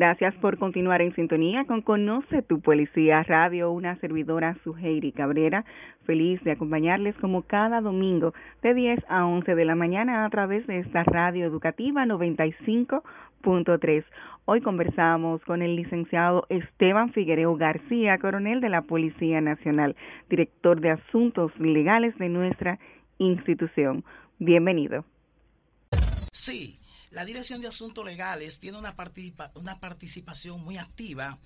Gracias por continuar en sintonía con Conoce tu Policía Radio, una servidora Suheiri Cabrera. Feliz de acompañarles como cada domingo de 10 a 11 de la mañana a través de esta radio educativa 95.3. Hoy conversamos con el licenciado Esteban Figuereo García, coronel de la Policía Nacional, director de Asuntos Legales de nuestra institución. Bienvenido. Sí, la Dirección de Asuntos Legales tiene una, una participación muy activa.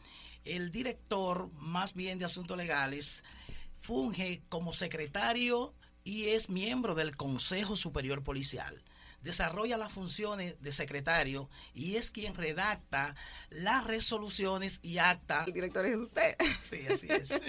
El director, más bien de Asuntos Legales, funge como secretario y es miembro del Consejo Superior Policial desarrolla las funciones de secretario y es quien redacta las resoluciones y acta. El director es usted. Sí, así es.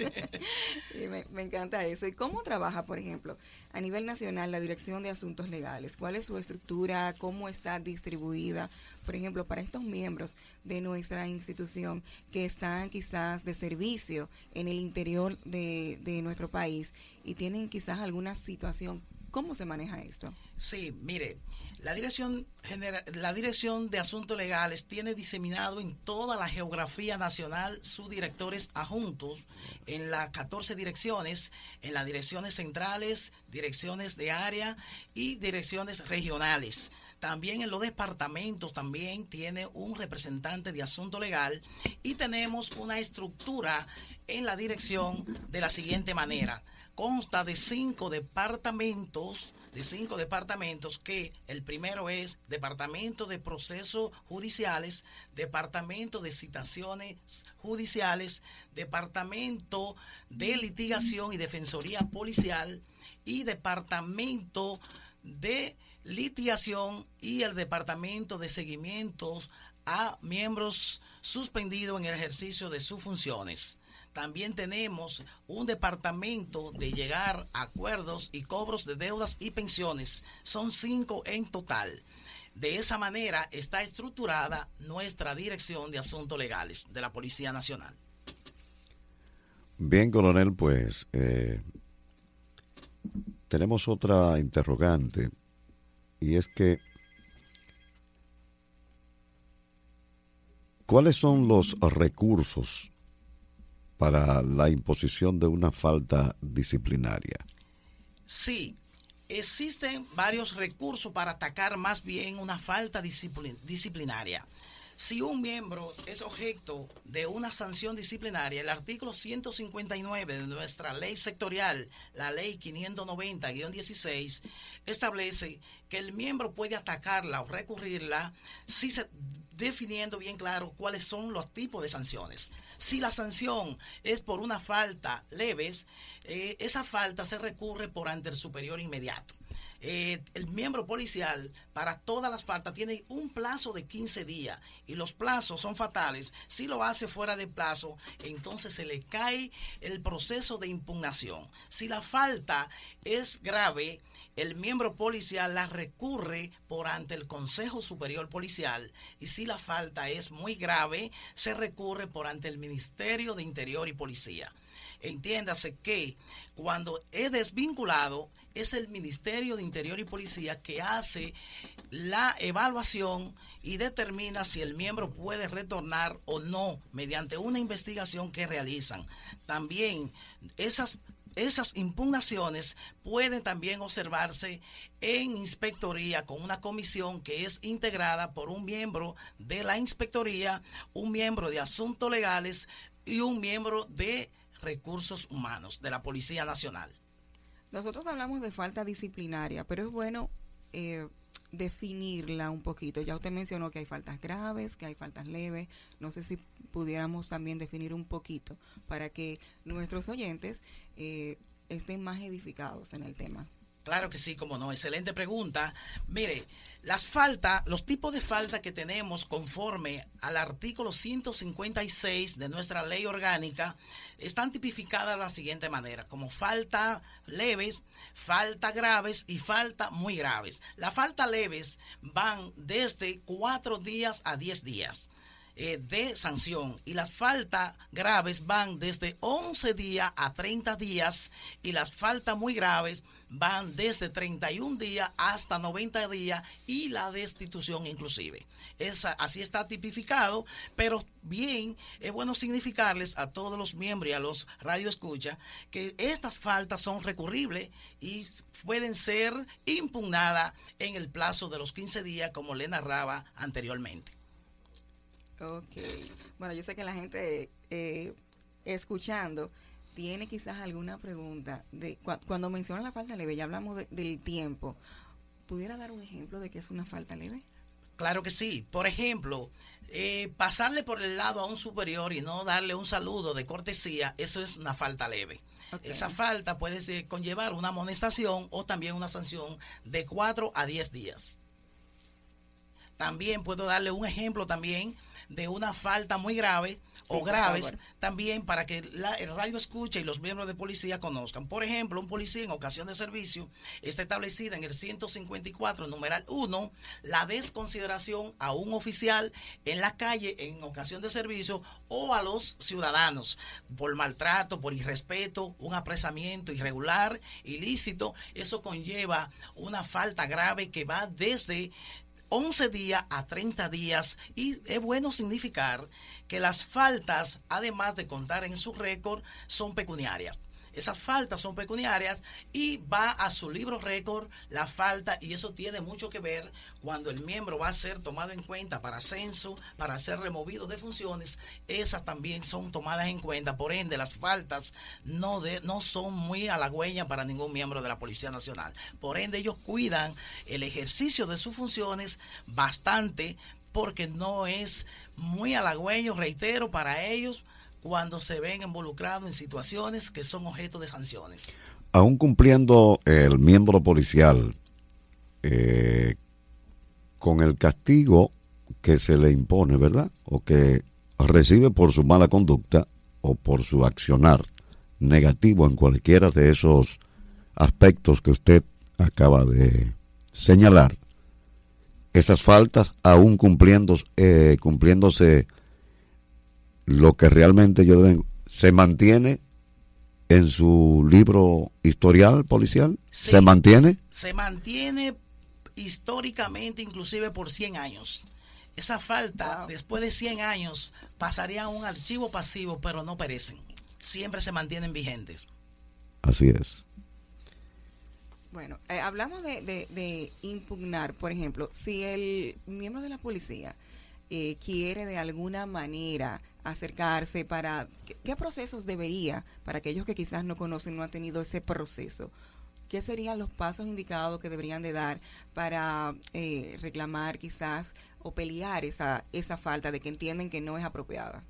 me, encanta eso. ¿Y cómo trabaja, por ejemplo, a nivel nacional la Dirección de Asuntos Legales? ¿Cuál es su estructura? ¿Cómo está distribuida? Por ejemplo, para estos miembros de nuestra institución que están quizás de servicio en el interior de, de nuestro país y tienen quizás alguna situación ¿Cómo se maneja esto? Sí, mire, la Dirección, General, la Dirección de Asuntos Legales tiene diseminado en toda la geografía nacional sus directores adjuntos en las 14 direcciones, en las direcciones centrales, direcciones de área y direcciones regionales. También en los departamentos también tiene un representante de asunto legal y tenemos una estructura en la dirección de la siguiente manera consta de cinco departamentos, de cinco departamentos que el primero es Departamento de Procesos Judiciales, Departamento de Citaciones Judiciales, Departamento de Litigación y Defensoría Policial y Departamento de Litigación y el Departamento de Seguimientos a miembros suspendidos en el ejercicio de sus funciones. También tenemos un departamento de llegar a acuerdos y cobros de deudas y pensiones. Son cinco en total. De esa manera está estructurada nuestra Dirección de Asuntos Legales de la Policía Nacional. Bien, coronel, pues eh, tenemos otra interrogante y es que ¿cuáles son los recursos para la imposición de una falta disciplinaria? Sí, existen varios recursos para atacar más bien una falta disciplinaria. Si un miembro es objeto de una sanción disciplinaria, el artículo 159 de nuestra ley sectorial, la ley 590-16, establece que el miembro puede atacarla o recurrirla si se definiendo bien claro cuáles son los tipos de sanciones. Si la sanción es por una falta leves, eh, esa falta se recurre por ante el superior inmediato. Eh, el miembro policial para todas las faltas tiene un plazo de 15 días y los plazos son fatales. Si lo hace fuera de plazo, entonces se le cae el proceso de impugnación. Si la falta es grave, el miembro policial la recurre por ante el Consejo Superior Policial y si la falta es muy grave, se recurre por ante el Ministerio de Interior y Policía. Entiéndase que cuando es desvinculado, es el Ministerio de Interior y Policía que hace la evaluación y determina si el miembro puede retornar o no mediante una investigación que realizan. También esas esas impugnaciones pueden también observarse en inspectoría con una comisión que es integrada por un miembro de la inspectoría, un miembro de asuntos legales y un miembro de recursos humanos de la Policía Nacional. Nosotros hablamos de falta disciplinaria, pero es bueno eh, definirla un poquito. Ya usted mencionó que hay faltas graves, que hay faltas leves. No sé si pudiéramos también definir un poquito para que nuestros oyentes eh, estén más edificados en el tema. Claro que sí, como no. Excelente pregunta. Mire, las faltas, los tipos de falta que tenemos conforme al artículo 156 de nuestra ley orgánica están tipificadas de la siguiente manera, como falta leves, falta graves y falta muy graves. Las faltas leves van desde cuatro días a diez días. Eh, de sanción y las faltas graves van desde 11 días a 30 días y las faltas muy graves van desde 31 días hasta 90 días y la destitución inclusive. Esa, así está tipificado, pero bien, es bueno significarles a todos los miembros y a los radioescuchas que estas faltas son recurribles y pueden ser impugnadas en el plazo de los 15 días, como le narraba anteriormente. Ok. Bueno, yo sé que la gente eh, escuchando tiene quizás alguna pregunta. de Cuando menciona la falta leve, ya hablamos del tiempo. ¿Pudiera dar un ejemplo de qué es una falta leve? Claro que sí. Por ejemplo, eh, pasarle por el lado a un superior y no darle un saludo de cortesía, eso es una falta leve. Esa falta puede conllevar una amonestación o también una sanción de 4 a 10 días. También puedo darle un ejemplo también de una falta muy grave o graves también para que el radio escuche y los miembros de policía conozcan. Por ejemplo, un policía en ocasión de servicio está establecida en el 154, numeral 1, la desconsideración a un oficial en la calle en ocasión de servicio o a los ciudadanos por maltrato, por irrespeto, un apresamiento irregular, ilícito. Eso conlleva una falta grave que va desde 11 días a 30 días y es bueno significar que las faltas, además de contar en su récord, son pecuniarias. Esas faltas son pecuniarias y va a su libro récord la falta y eso tiene mucho que ver cuando el miembro va a ser tomado en cuenta para ascenso, para ser removido de funciones, esas también son tomadas en cuenta. Por ende, las faltas no, de, no son muy halagüeñas para ningún miembro de la Policía Nacional. Por ende, ellos cuidan el ejercicio de sus funciones bastante porque no es muy halagüeño, reitero, para ellos cuando se ven involucrados en situaciones que son objeto de sanciones. Aún cumpliendo el miembro policial eh, con el castigo que se le impone, ¿verdad? O que recibe por su mala conducta o por su accionar negativo en cualquiera de esos aspectos que usted acaba de señalar, esas faltas, aún cumpliendo, eh, cumpliéndose lo que realmente yo se mantiene en su libro historial policial? ¿Se mantiene? Se mantiene históricamente inclusive por 100 años. Esa falta, después de 100 años, pasaría a un archivo pasivo, pero no perecen. Siempre se mantienen vigentes. Así es. Bueno, eh, hablamos de, de, impugnar, por ejemplo, si el miembro de la policía eh, quiere de alguna manera acercarse para ¿qué, procesos debería para aquellos que quizás no conocen no han tenido ese proceso qué serían los pasos indicados que deberían de dar para eh, reclamar quizás o pelear esa esa falta de que entienden que no es apropiada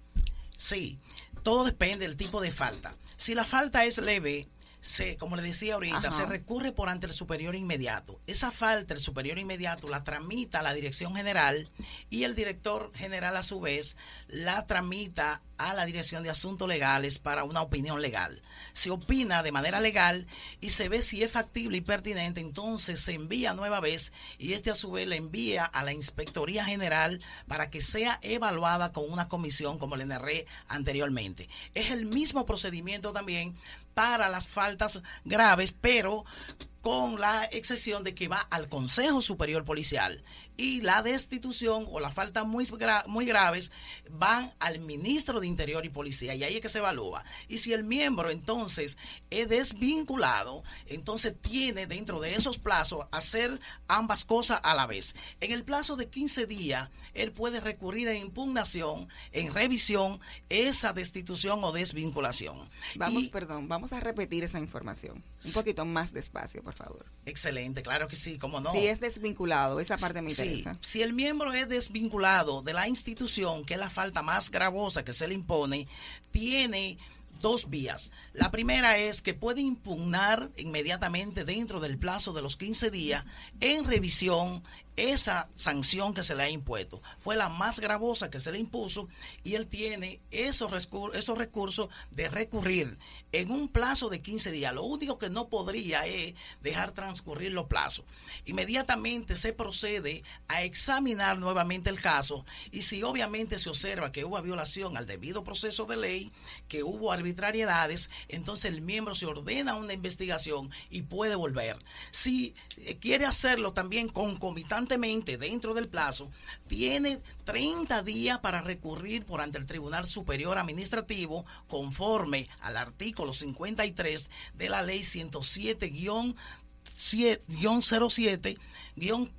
sí todo depende del tipo de falta. Si la falta es leve se, como le decía ahorita, se recurre por ante el superior inmediato. Esa falta, el superior inmediato, la tramita a la dirección general y el director general a su vez la tramita a la Dirección de Asuntos Legales para una opinión legal. Se opina de manera legal y se ve si es factible y pertinente, entonces se envía nueva vez y este a su vez le envía a la Inspectoría General para que sea evaluada con una comisión como le narré anteriormente. Es el mismo procedimiento también para las faltas graves, pero con la excepción de que va al Consejo Superior Policial y la destitución o la falta muy, muy graves van al ministro de Interior y Policía y ahí es que se evalúa. Y si el miembro entonces es desvinculado, entonces tiene dentro de esos plazos hacer ambas cosas a la vez. En el plazo de 15 días, él puede recurrir en impugnación, en revisión, esa destitución o desvinculación. Vamos, perdón, vamos a repetir esa información. Un poquito más despacio, por favor. Excelente, claro que sí, como no. Si es desvinculado, esa parte me si el miembro es desvinculado de la institución, que es la falta más gravosa que se le impone, tiene dos vías. La primera es que puede impugnar inmediatamente dentro del plazo de los 15 días en revisión esa sanción que se le ha impuesto. Fue la más gravosa que se le impuso y él tiene esos, esos recursos de recurrir en un plazo de 15 días. Lo único que no podría es dejar transcurrir los plazos. Inmediatamente se procede a examinar nuevamente el caso y si obviamente se observa que hubo violación al debido proceso de ley, que hubo arbitrariedades, entonces el miembro se ordena una investigación y puede volver. Si eh, quiere hacerlo también concomitantemente dentro del plazo, tiene 30 días para recurrir por ante el Tribunal Superior Administrativo conforme al artículo 53 de la ley 107-07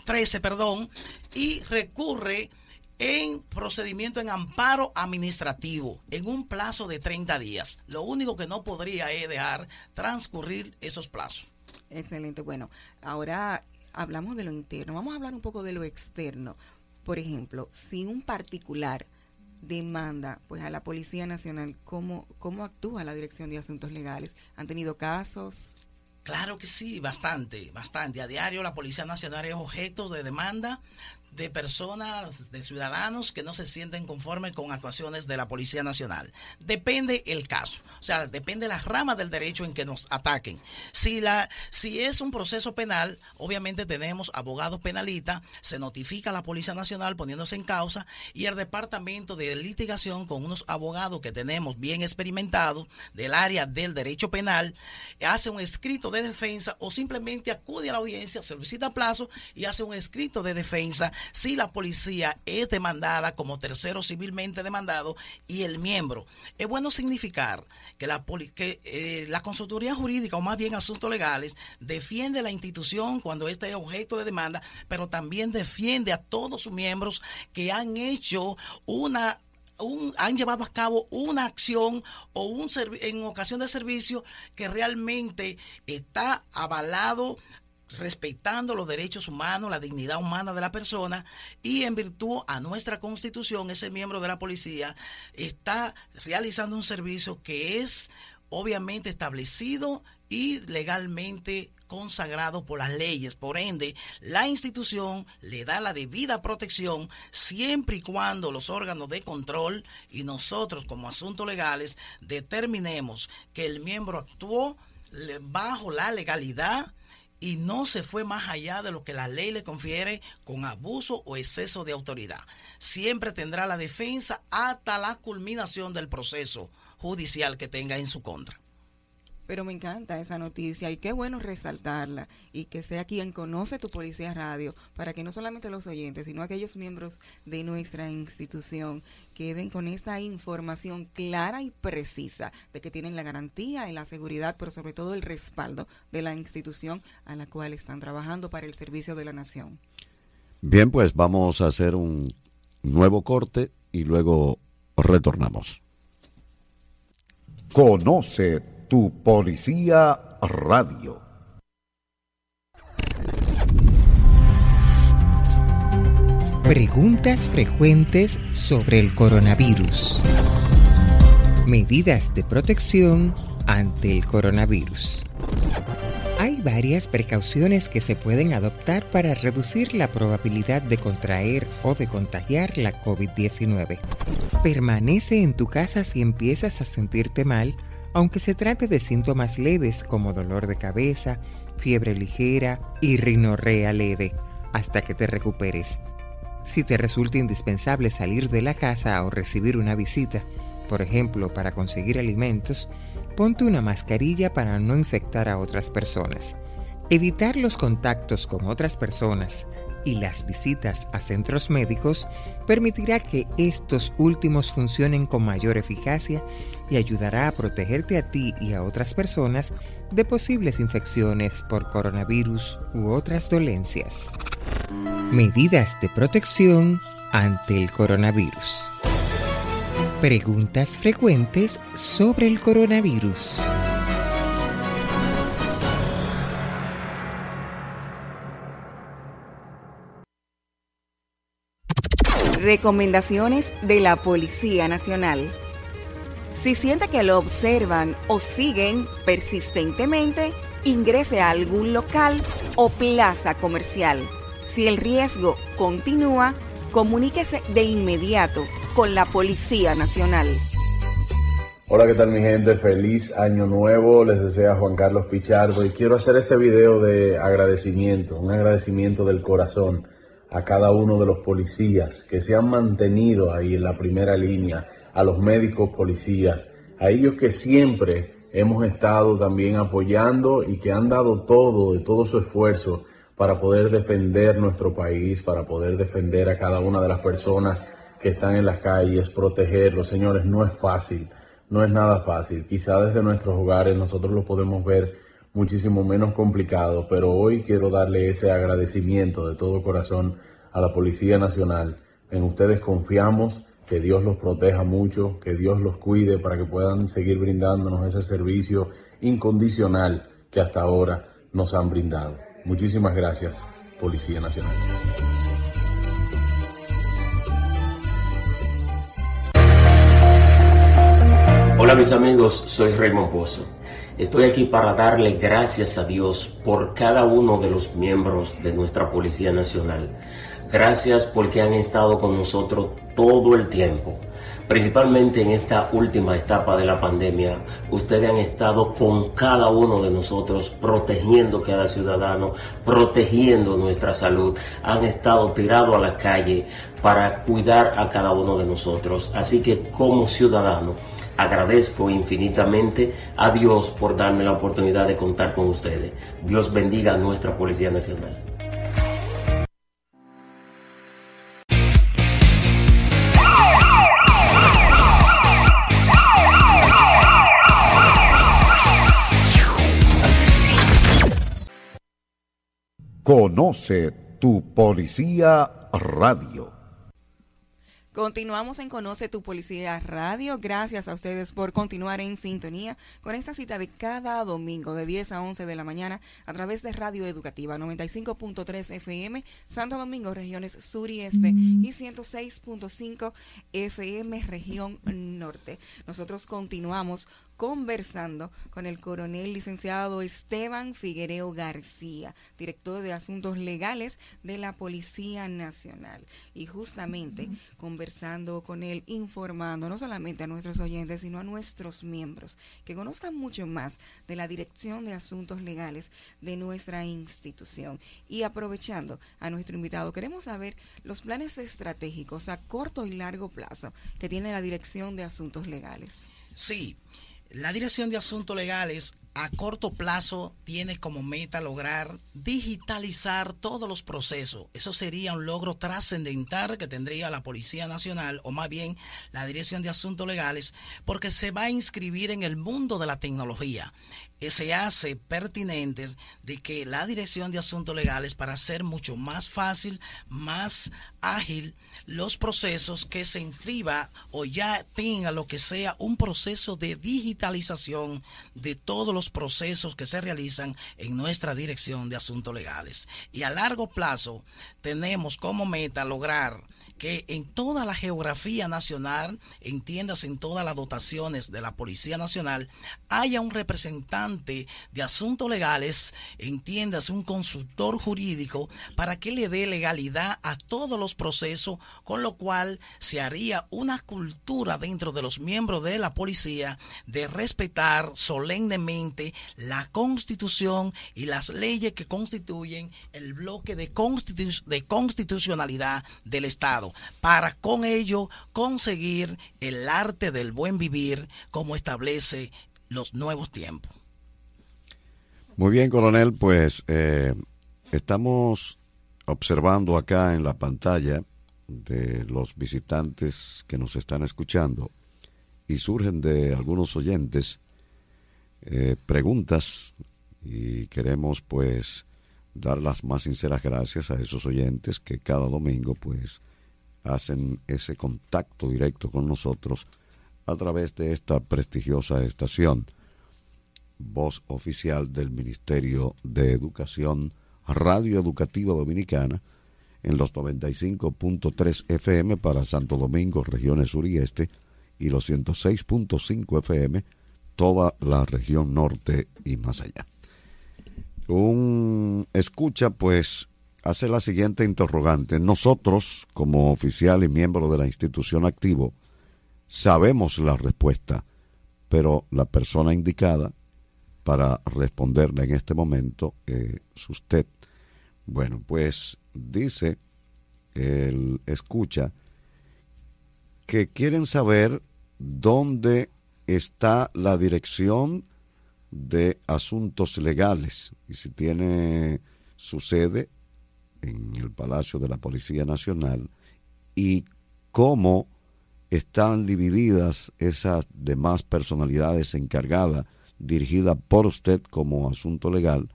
13, perdón, y recurre en procedimiento en amparo administrativo en un plazo de 30 días. Lo único que no podría es dejar transcurrir esos plazos. Excelente. Bueno, ahora hablamos de lo interno. Vamos a hablar un poco de lo externo. Por ejemplo, si un particular demanda pues a la Policía Nacional, ¿cómo, cómo actúa la Dirección de Asuntos Legales? ¿Han tenido casos? Claro que sí, bastante, bastante. A diario la Policía Nacional es objeto de demanda de personas, de ciudadanos que no se sienten conformes con actuaciones de la Policía Nacional. Depende el caso, o sea, depende la rama del derecho en que nos ataquen. Si, la, si es un proceso penal, obviamente tenemos abogados penalistas, se notifica a la Policía Nacional poniéndose en causa y el Departamento de Litigación con unos abogados que tenemos bien experimentados del área del derecho penal, hace un escrito de defensa o simplemente acude a la audiencia, solicita plazo y hace un escrito de defensa si la policía es demandada como tercero civilmente demandado y el miembro. Es bueno significar que la, que, eh, la consultoría jurídica, o más bien asuntos legales, defiende la institución cuando este es objeto de demanda, pero también defiende a todos sus miembros que han hecho una han llevado a cabo una acción o un en ocasión de servicio que realmente está avalado respetando los derechos humanos, la dignidad humana de la persona y en virtud a nuestra constitución, ese miembro de la policía está realizando un servicio que es obviamente establecido y legalmente consagrado por las leyes. Por ende, la institución le da la debida protección siempre y cuando los órganos de control y nosotros como asuntos legales determinemos que el miembro actuó bajo la legalidad y no se fue más allá de lo que la ley le confiere con abuso o exceso de autoridad. Siempre tendrá la defensa hasta la culminación del proceso judicial que tenga en su contra. Pero me encanta esa noticia y qué bueno resaltarla y que sea quien conoce tu Policía Radio para que no solamente los oyentes, sino aquellos miembros de nuestra institución queden con esta información clara y precisa de que tienen la garantía y la seguridad, pero sobre todo el respaldo de la institución a la cual están trabajando para el servicio de la nación. Bien, pues vamos a hacer un nuevo corte y luego retornamos. Conoce tu Policía Radio. Preguntas frecuentes sobre el coronavirus. Medidas de protección ante el coronavirus. Hay varias precauciones que se pueden adoptar para reducir la probabilidad de contraer o de contagiar la COVID-19. Permanece en tu casa si empiezas a sentirte mal aunque se trate de síntomas leves como dolor de cabeza, fiebre ligera y rinorrea leve, hasta que te recuperes. Si te resulta indispensable salir de la casa o recibir una visita, por ejemplo para conseguir alimentos, ponte una mascarilla para no infectar a otras personas. Evitar los contactos con otras personas y las visitas a centros médicos permitirá que estos últimos funcionen con mayor eficacia y ayudará a protegerte a ti y a otras personas de posibles infecciones por coronavirus u otras dolencias. Medidas de protección ante el coronavirus. Preguntas frecuentes sobre el coronavirus. Recomendaciones de la Policía Nacional. Si siente que lo observan o siguen persistentemente, ingrese a algún local o plaza comercial Si el riesgo continúa, comuníquese de inmediato con la Policía Nacional. Hola, ¿qué tal mi gente? Feliz año nuevo. Les desea Juan Carlos Pichardo y quiero hacer este video de agradecimiento, un agradecimiento del corazón a cada uno de los policías que se han mantenido ahí en la primera línea, a los médicos policías, a ellos que siempre hemos estado también apoyando y que han dado todo, de todo su esfuerzo para poder defender nuestro país, para poder defender a cada una de las personas que están en las calles, protegerlos. Señores, no es fácil no es nada fácil. Quizá desde nuestros hogares nosotros lo podemos ver muchísimo menos complicado, pero hoy quiero darle ese agradecimiento de todo corazón a la Policía Nacional. En ustedes confiamos, que Dios los proteja mucho, que Dios los cuide para que puedan seguir brindándonos ese servicio incondicional que hasta ahora nos han brindado. Muchísimas gracias, Policía Nacional. Hola mis amigos, soy Raymond Pozo. Estoy aquí para darle gracias a Dios por cada uno de los miembros de nuestra Policía Nacional. Gracias porque han estado con nosotros todo el tiempo. Principalmente en esta última etapa de la pandemia, ustedes han estado con cada uno de nosotros, protegiendo cada ciudadano, protegiendo nuestra salud. Han estado tirados a la calle para cuidar a cada uno de nosotros. Así que como ciudadano, Agradezco infinitamente a Dios por darme la oportunidad de contar con ustedes. Dios bendiga a nuestra Policía Nacional. Conoce tu Policía Radio. Continuamos en Conoce tu Policía Radio. Gracias a ustedes por continuar en sintonía con esta cita de cada domingo de 10 a 11 de la mañana a través de Radio Educativa 95.3 FM, Santo Domingo, regiones sur y este, y 106.5 FM, región norte. Nosotros continuamos conversando con el coronel licenciado Esteban Figuereo García, director de Asuntos Legales de la Policía Nacional. Y justamente conversando con él, informando no solamente a nuestros oyentes, sino a nuestros miembros, que conozcan mucho más de la Dirección de Asuntos Legales de nuestra institución. Y aprovechando a nuestro invitado, queremos saber los planes estratégicos a corto y largo plazo que tiene la Dirección de Asuntos Legales. Sí, la Dirección de Asuntos Legales a corto plazo tiene como meta lograr digitalizar todos los procesos. Eso sería un logro trascendental que tendría la Policía Nacional o más bien la Dirección de Asuntos Legales porque se va a inscribir en el mundo de la tecnología. Eh, se hace pertinente de que la Dirección de Asuntos Legales para hacer mucho más fácil, más ágil los procesos que se inscriba o ya tenga lo que sea un proceso de digitalización de todos los procesos que se realizan en nuestra Dirección de Asuntos Legales. Y a largo plazo tenemos como meta lograr que en toda la geografía nacional, entiendas en todas las dotaciones de la Policía Nacional, haya un representante de asuntos legales, entiendas un consultor jurídico, para que le dé legalidad a todos los procesos, con lo cual se haría una cultura dentro de los miembros de la policía de respetar solemnemente la constitución y las leyes que constituyen el bloque de, de constitucionalidad del Estado para con ello conseguir el arte del buen vivir como establece los nuevos tiempos. Muy bien, coronel, pues eh, estamos observando acá en la pantalla de los visitantes que nos están escuchando y surgen de algunos oyentes eh, preguntas y queremos pues dar las más sinceras gracias a esos oyentes que cada domingo pues hacen ese contacto directo con nosotros a través de esta prestigiosa estación, voz oficial del Ministerio de Educación, Radio Educativa Dominicana, en los 95.3 FM para Santo Domingo, regiones sur y este, y los 106.5 FM, toda la región norte y más allá. Un escucha, pues, hace la siguiente interrogante. Nosotros, como oficial y miembro de la institución activo, sabemos la respuesta, pero la persona indicada para responderle en este momento es usted. Bueno, pues dice, él escucha, que quieren saber dónde está la dirección de asuntos legales y si tiene su sede en el Palacio de la Policía Nacional y cómo están divididas esas demás personalidades encargadas, dirigidas por usted como asunto legal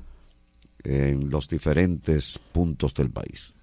en los diferentes puntos del país.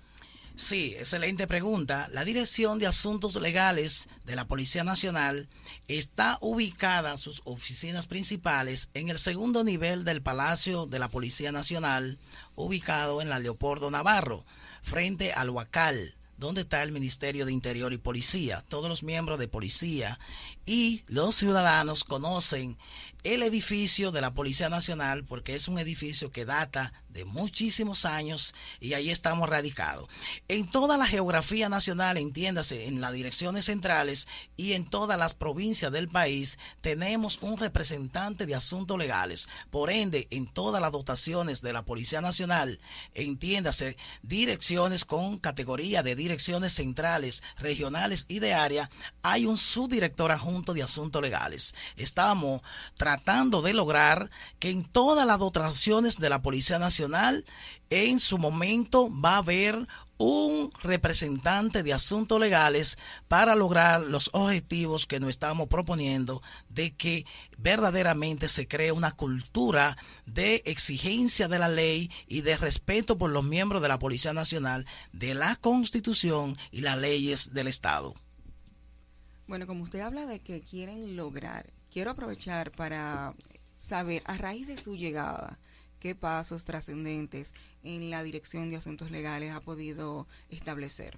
Sí, excelente pregunta. La Dirección de Asuntos Legales de la Policía Nacional está ubicada, sus oficinas principales, en el segundo nivel del Palacio de la Policía Nacional, ubicado en la Leopoldo Navarro, frente al Huacal, donde está el Ministerio de Interior y Policía. Todos los miembros de policía y los ciudadanos conocen el edificio de la Policía Nacional porque es un edificio que data de muchísimos años y ahí estamos radicados. En toda la geografía nacional, entiéndase, en las direcciones centrales y en todas las provincias del país, tenemos un representante de asuntos legales. Por ende, en todas las dotaciones de la Policía Nacional, entiéndase, direcciones con categoría de direcciones centrales, regionales y de área, hay un subdirector adjunto de asuntos legales. Estamos tratando de lograr que en todas las dotaciones de la Policía Nacional, en su momento va a haber un representante de asuntos legales para lograr los objetivos que nos estamos proponiendo de que verdaderamente se cree una cultura de exigencia de la ley y de respeto por los miembros de la Policía Nacional, de la Constitución y las leyes del Estado. Bueno, como usted habla de que quieren lograr quiero aprovechar para saber, a raíz de su llegada, qué pasos trascendentes en la Dirección de Asuntos Legales ha podido establecer.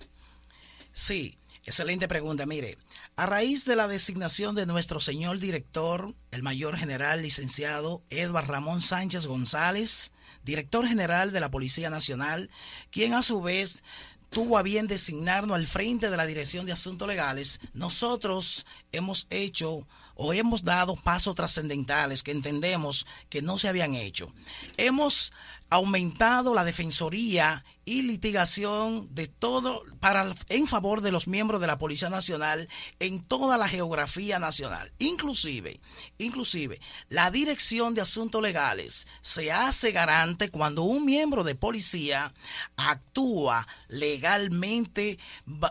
Sí, excelente pregunta. Mire, a raíz de la designación de nuestro señor director, el mayor general licenciado Edward Ramón Sánchez González, director general de la Policía Nacional, quien a su vez tuvo a bien designarnos al frente de la Dirección de Asuntos Legales, nosotros hemos hecho o hemos dado pasos trascendentales que entendemos que no se habían hecho. Hemos aumentado la defensoría y litigación de todo para en favor de los miembros de la Policía Nacional en toda la geografía nacional. Inclusive, inclusive la Dirección de Asuntos Legales se hace garante cuando un miembro de policía actúa legalmente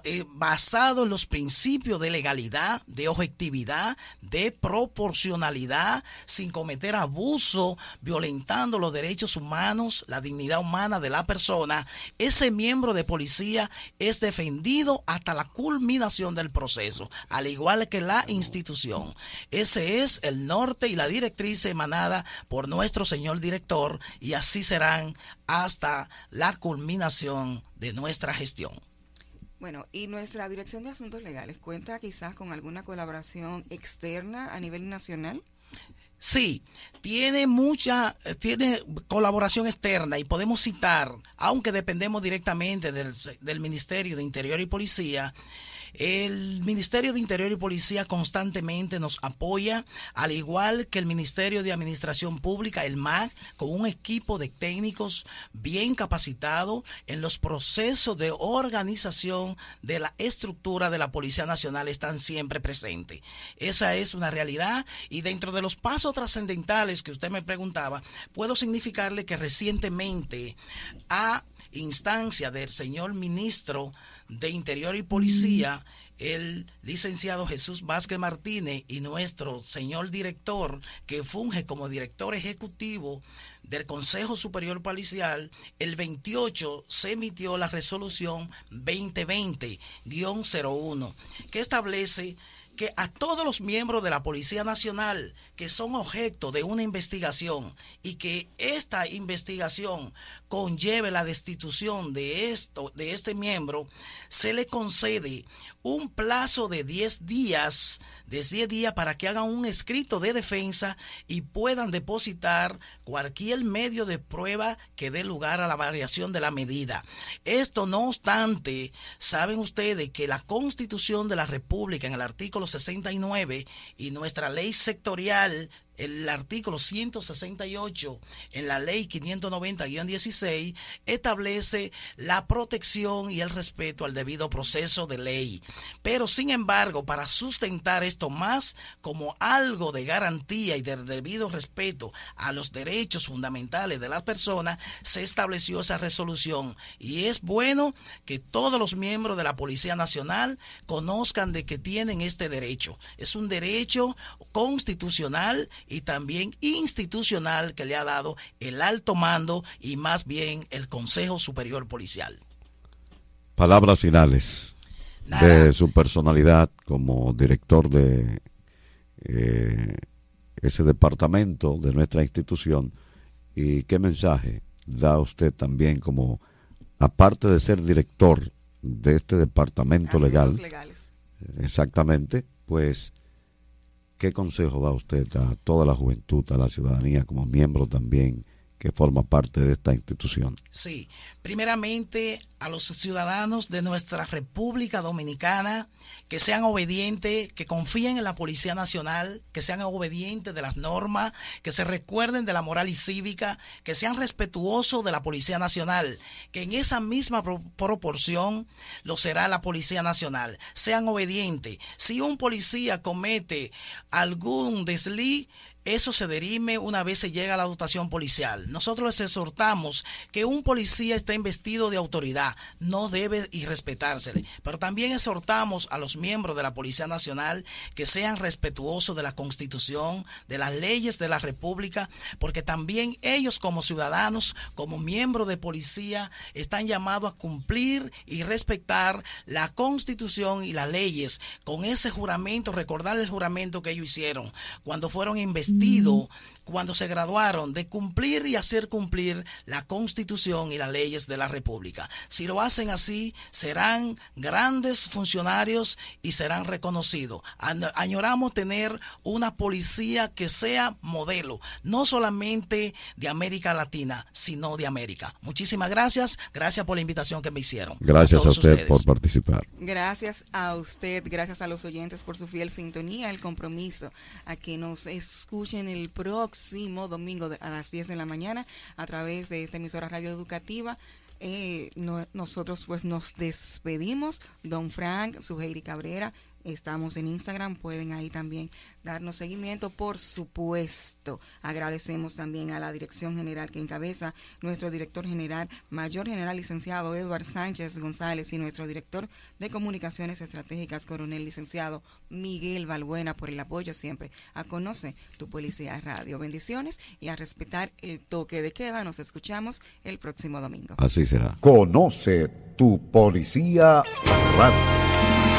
eh, basado en los principios de legalidad, de objetividad, de proporcionalidad, sin cometer abuso, violentando los derechos humanos, la dignidad humana de la persona ese miembro de policía es defendido hasta la culminación del proceso, al igual que la institución. Ese es el norte y la directriz emanada por nuestro señor director y así serán hasta la culminación de nuestra gestión. Bueno, y nuestra Dirección de Asuntos Legales cuenta quizás con alguna colaboración externa a nivel nacional. Sí, tiene mucha, tiene colaboración externa y podemos citar, aunque dependemos directamente del, del Ministerio de Interior y Policía, el Ministerio de Interior y Policía constantemente nos apoya, al igual que el Ministerio de Administración Pública, el MAG, con un equipo de técnicos bien capacitado en los procesos de organización de la estructura de la Policía Nacional están siempre presentes. Esa es una realidad y dentro de los pasos trascendentales que usted me preguntaba, puedo significarle que recientemente a instancia del señor ministro de Interior y Policía, el licenciado Jesús Vázquez Martínez y nuestro señor director, que funge como director ejecutivo del Consejo Superior Policial, el 28 se emitió la resolución 2020-01, que establece que a todos los miembros de la Policía Nacional que son objeto de una investigación y que esta investigación conlleve la destitución de esto de este miembro, se le concede un plazo de 10 días, de 10 días para que hagan un escrito de defensa y puedan depositar cualquier medio de prueba que dé lugar a la variación de la medida. Esto no obstante, saben ustedes que la Constitución de la República en el artículo 69 y nuestra ley sectorial el artículo 168 en la ley 590-16 establece la protección y el respeto al debido proceso de ley. Pero sin embargo, para sustentar más como algo de garantía y de debido respeto a los derechos fundamentales de las personas, se estableció esa resolución. Y es bueno que todos los miembros de la Policía Nacional conozcan de que tienen este derecho. Es un derecho constitucional y también institucional que le ha dado el alto mando y más bien el Consejo Superior Policial. Palabras finales de su personalidad como director de eh, ese departamento de nuestra institución. Y qué mensaje da usted también como, aparte de ser director de este departamento legal, exactamente, pues ¿Qué consejo da usted a toda la juventud, a la ciudadanía, como miembro también que forma parte de esta institución? Sí, primeramente a los ciudadanos de nuestra República Dominicana que sean obedientes, que confíen en la Policía Nacional, que sean obedientes de las normas, que se recuerden de la moral y cívica, que sean respetuosos de la Policía Nacional, que en esa misma proporción lo será la Policía Nacional. Sean obedientes. Si un policía comete algún desliz, eso se derime una vez se llega a la dotación policial. Nosotros les exhortamos que un policía esté investido de autoridad, no debe irrespetársele. Pero también exhortamos a los miembros de la Policía Nacional que sean respetuosos de la Constitución, de las leyes de la República, porque también ellos como ciudadanos, como miembros de policía, están llamados a cumplir y respetar la Constitución y las leyes con ese juramento, recordar el juramento que ellos hicieron cuando fueron investigados vestido cuando se graduaron de cumplir y hacer cumplir la constitución y las leyes de la República. Si lo hacen así, serán grandes funcionarios y serán reconocidos. Añoramos tener una policía que sea modelo, no solamente de América Latina, sino de América. Muchísimas gracias. Gracias por la invitación que me hicieron. Gracias a, usted por participar. Gracias a usted, gracias a los oyentes por su fiel sintonía, el compromiso a que nos escuchen el próximo próximo domingo a las 10 de la mañana a través de esta emisora radio educativa. Eh, nosotros pues nos despedimos. Don Frank, Sujeiri Cabrera, Estamos en Instagram, pueden ahí también darnos seguimiento, por supuesto. Agradecemos también a la dirección general que encabeza nuestro director general, mayor general licenciado Eduard Sánchez González y nuestro director de comunicaciones estratégicas, coronel licenciado Miguel Valbuena, por el apoyo siempre a Conoce tu Policía Radio. Bendiciones y a respetar el toque de queda. Nos escuchamos el próximo domingo. Así será. Conoce tu Policía Radio.